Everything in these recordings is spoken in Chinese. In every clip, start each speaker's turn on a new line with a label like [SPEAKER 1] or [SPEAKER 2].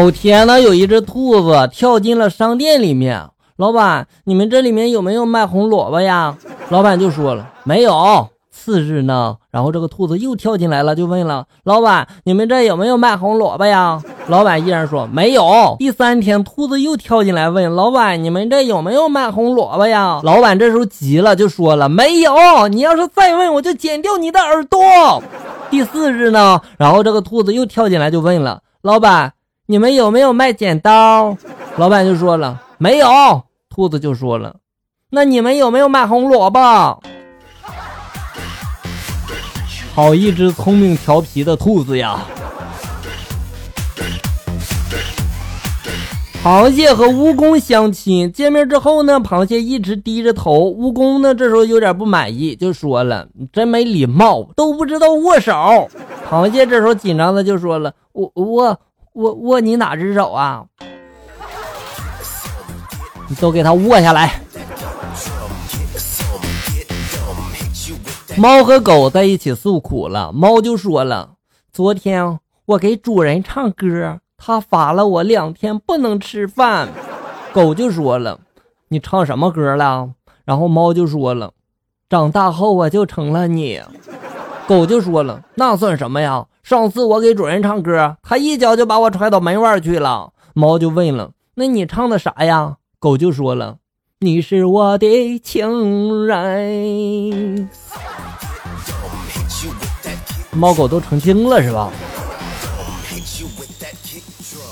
[SPEAKER 1] 某天呢，有一只兔子跳进了商店里面。老板，你们这里面有没有卖红萝卜呀？老板就说了，没有。次日呢，然后这个兔子又跳进来了，就问了老板，你们这有没有卖红萝卜呀？老板依然说没有。第三天，兔子又跳进来问老板，你们这有没有卖红萝卜呀？老板这时候急了，就说了没有。你要是再问，我就剪掉你的耳朵。第四日呢，然后这个兔子又跳进来，就问了老板。你们有没有卖剪刀？老板就说了没有。兔子就说了，那你们有没有卖红萝卜？好一只聪明调皮的兔子呀！螃蟹和蜈蚣相亲，见面之后呢，螃蟹一直低着头，蜈蚣呢这时候有点不满意，就说了：“你真没礼貌，都不知道握手。”螃蟹这时候紧张的就说了：“我我。”握握你哪只手啊？你都给他握下来。猫和狗在一起诉苦了，猫就说了：“昨天我给主人唱歌，他罚了我两天不能吃饭。”狗就说了：“你唱什么歌了？”然后猫就说了：“长大后我就成了你。”狗就说了：“那算什么呀？上次我给主人唱歌，他一脚就把我踹到门外去了。”猫就问了：“那你唱的啥呀？”狗就说了：“你是我的情人。”猫狗都成精了是吧？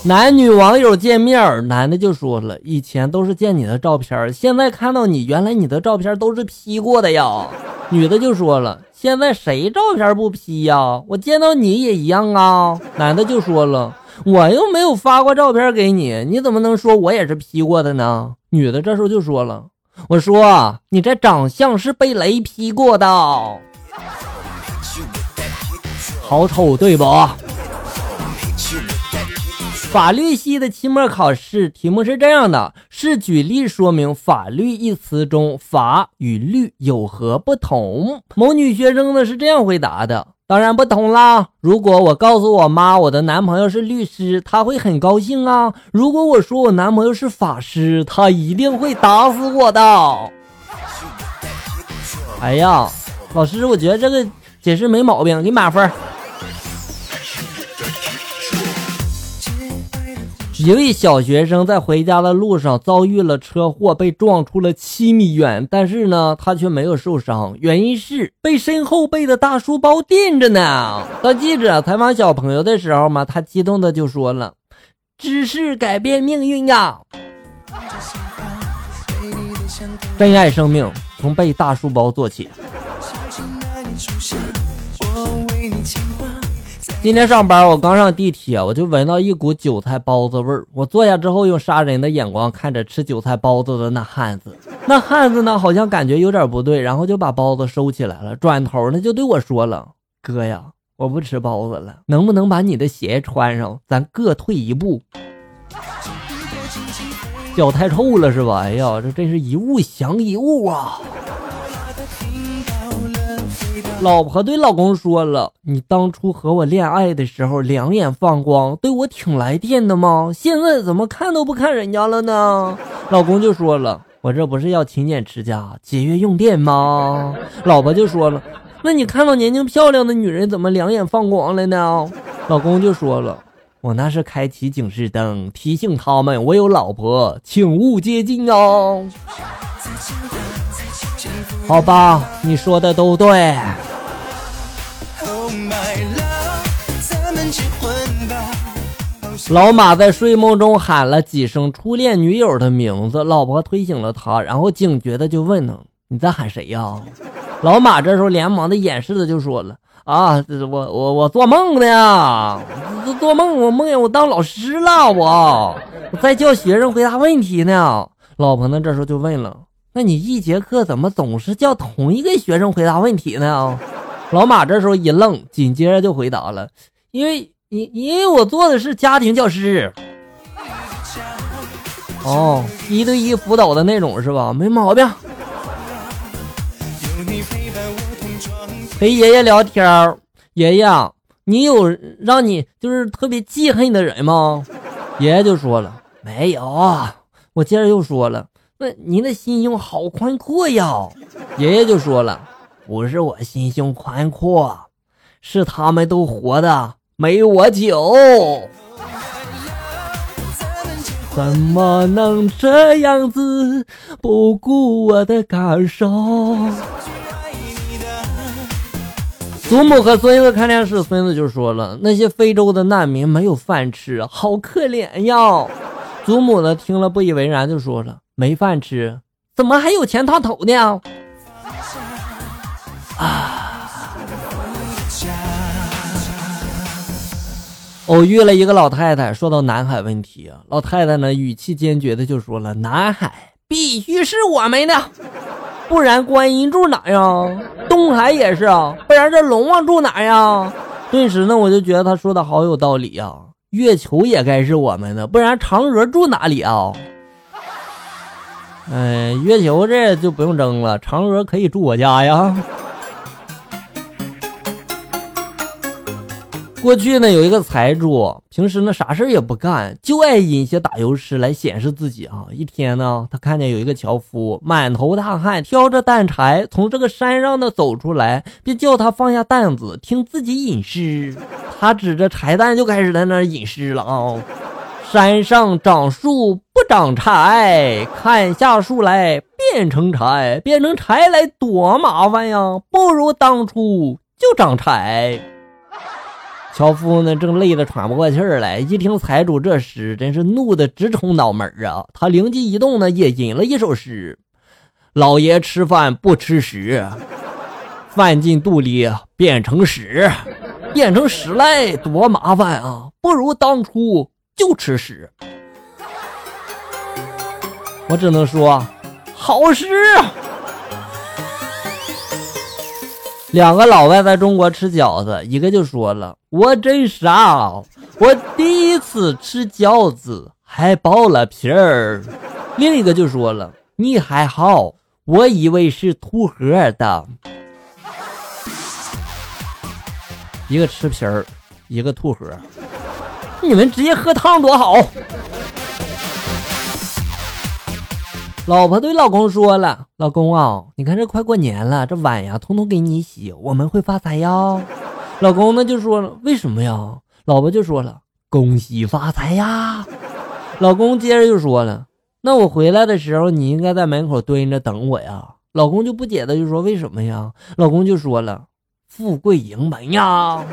[SPEAKER 1] 男女网友见面，男的就说了：“以前都是见你的照片，现在看到你，原来你的照片都是 P 过的呀。”女的就说了。现在谁照片不 P 呀？我见到你也一样啊。男的就说了，我又没有发过照片给你，你怎么能说我也是 P 过的呢？女的这时候就说了，我说你这长相是被雷劈过的，好丑对不？法律系的期末考试题目是这样的：是举例说明“法律”一词中“法”与“律”有何不同。某女学生呢是这样回答的：“当然不同啦！如果我告诉我妈我的男朋友是律师，她会很高兴啊；如果我说我男朋友是法师，她一定会打死我的。”哎呀，老师，我觉得这个解释没毛病，给满分。一位小学生在回家的路上遭遇了车祸，被撞出了七米远，但是呢，他却没有受伤，原因是被身后背的大书包垫着呢。当记者采访小朋友的时候嘛，他激动的就说了：“知识改变命运呀！珍爱生命，从背大书包做起。”今天上班，我刚上地铁，我就闻到一股韭菜包子味儿。我坐下之后，用杀人的眼光看着吃韭菜包子的那汉子。那汉子呢，好像感觉有点不对，然后就把包子收起来了。转头呢，就对我说了：“哥呀，我不吃包子了，能不能把你的鞋穿上？咱各退一步。”脚太臭了是吧？哎呀，这真是一物降一物啊！老婆对老公说了：“你当初和我恋爱的时候两眼放光，对我挺来电的吗？现在怎么看都不看人家了呢？”老公就说了：“我这不是要勤俭持家、节约用电吗？”老婆就说了：“那你看到年轻漂亮的女人怎么两眼放光了呢？”老公就说了：“我那是开启警示灯，提醒他们我有老婆，请勿接近哦。”好吧，你说的都对。老马在睡梦中喊了几声初恋女友的名字，老婆推醒了他，然后警觉的就问他：“你在喊谁呀？”老马这时候连忙的掩饰的就说了：“啊，这我我我做梦呢，做梦我梦见我当老师了，我我在教学生回答问题呢。”老婆呢这时候就问了：“那你一节课怎么总是叫同一个学生回答问题呢？”老马这时候一愣，紧接着就回答了：“因为。”因因为我做的是家庭教师，哦，一对一辅导的那种是吧？没毛病。陪爷爷聊天爷爷，你有让你就是特别记恨的人吗？爷爷就说了：“没有。”我接着又说了：“那您的心胸好宽阔呀。”爷爷就说了：“不是我心胸宽阔，是他们都活的没我酒。”怎么能这样子不顾我的感受？祖母和孙子看电视，孙子就说了：“那些非洲的难民没有饭吃，好可怜呀。”祖母呢听了不以为然，就说了：“没饭吃，怎么还有钱烫头呢？”啊！偶遇了一个老太太，说到南海问题啊，老太太呢语气坚决的就说了：“南海必须是我们的。”不然观音住哪呀？东海也是啊，不然这龙王住哪呀？顿时呢，我就觉得她说的好有道理啊。月球也该是我们的，不然嫦娥住哪里啊？哎，月球这就不用争了，嫦娥可以住我家呀。过去呢，有一个财主，平时呢啥事也不干，就爱引些打油诗来显示自己啊。一天呢，他看见有一个樵夫满头大汗，挑着担柴从这个山上呢走出来，便叫他放下担子，听自己吟诗。他指着柴担就开始在那吟诗了啊。山上长树不长柴，砍下树来变成柴，变成柴来多麻烦呀，不如当初就长柴。樵夫呢，正累得喘不过气儿来，一听财主这诗，真是怒得直冲脑门儿啊！他灵机一动呢，也吟了一首诗：“老爷吃饭不吃屎，饭进肚里变成屎，变成屎来多麻烦啊！不如当初就吃屎。”我只能说，好诗。两个老外在中国吃饺子，一个就说了：“我真傻，我第一次吃饺子还剥了皮儿。”另一个就说了：“你还好，我以为是土盒的。”一个吃皮儿，一个吐核，你们直接喝汤多好。老婆对老公说了：“老公啊，你看这快过年了，这碗呀，通通给你洗，我们会发财呀。”老公呢就说了：“为什么呀？”老婆就说了：“恭喜发财呀。”老公接着就说了：“那我回来的时候，你应该在门口蹲着等我呀。”老公就不解的就说：“为什么呀？”老公就说了：“富贵迎门呀。”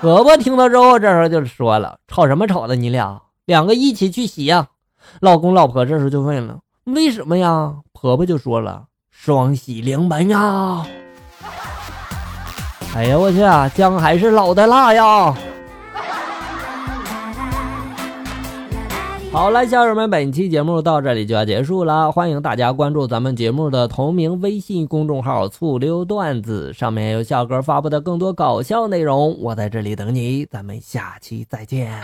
[SPEAKER 1] 婆婆听到之后，这时候就说了：“吵什么吵的？你俩两个一起去洗呀。”老公老婆这时候就问了。为什么呀？婆婆就说了：“双喜临门呀！”哎呀，我去啊，姜还是老的辣呀！好了，家人们，本期节目到这里就要结束了，欢迎大家关注咱们节目的同名微信公众号“醋溜段子”，上面有笑哥发布的更多搞笑内容。我在这里等你，咱们下期再见。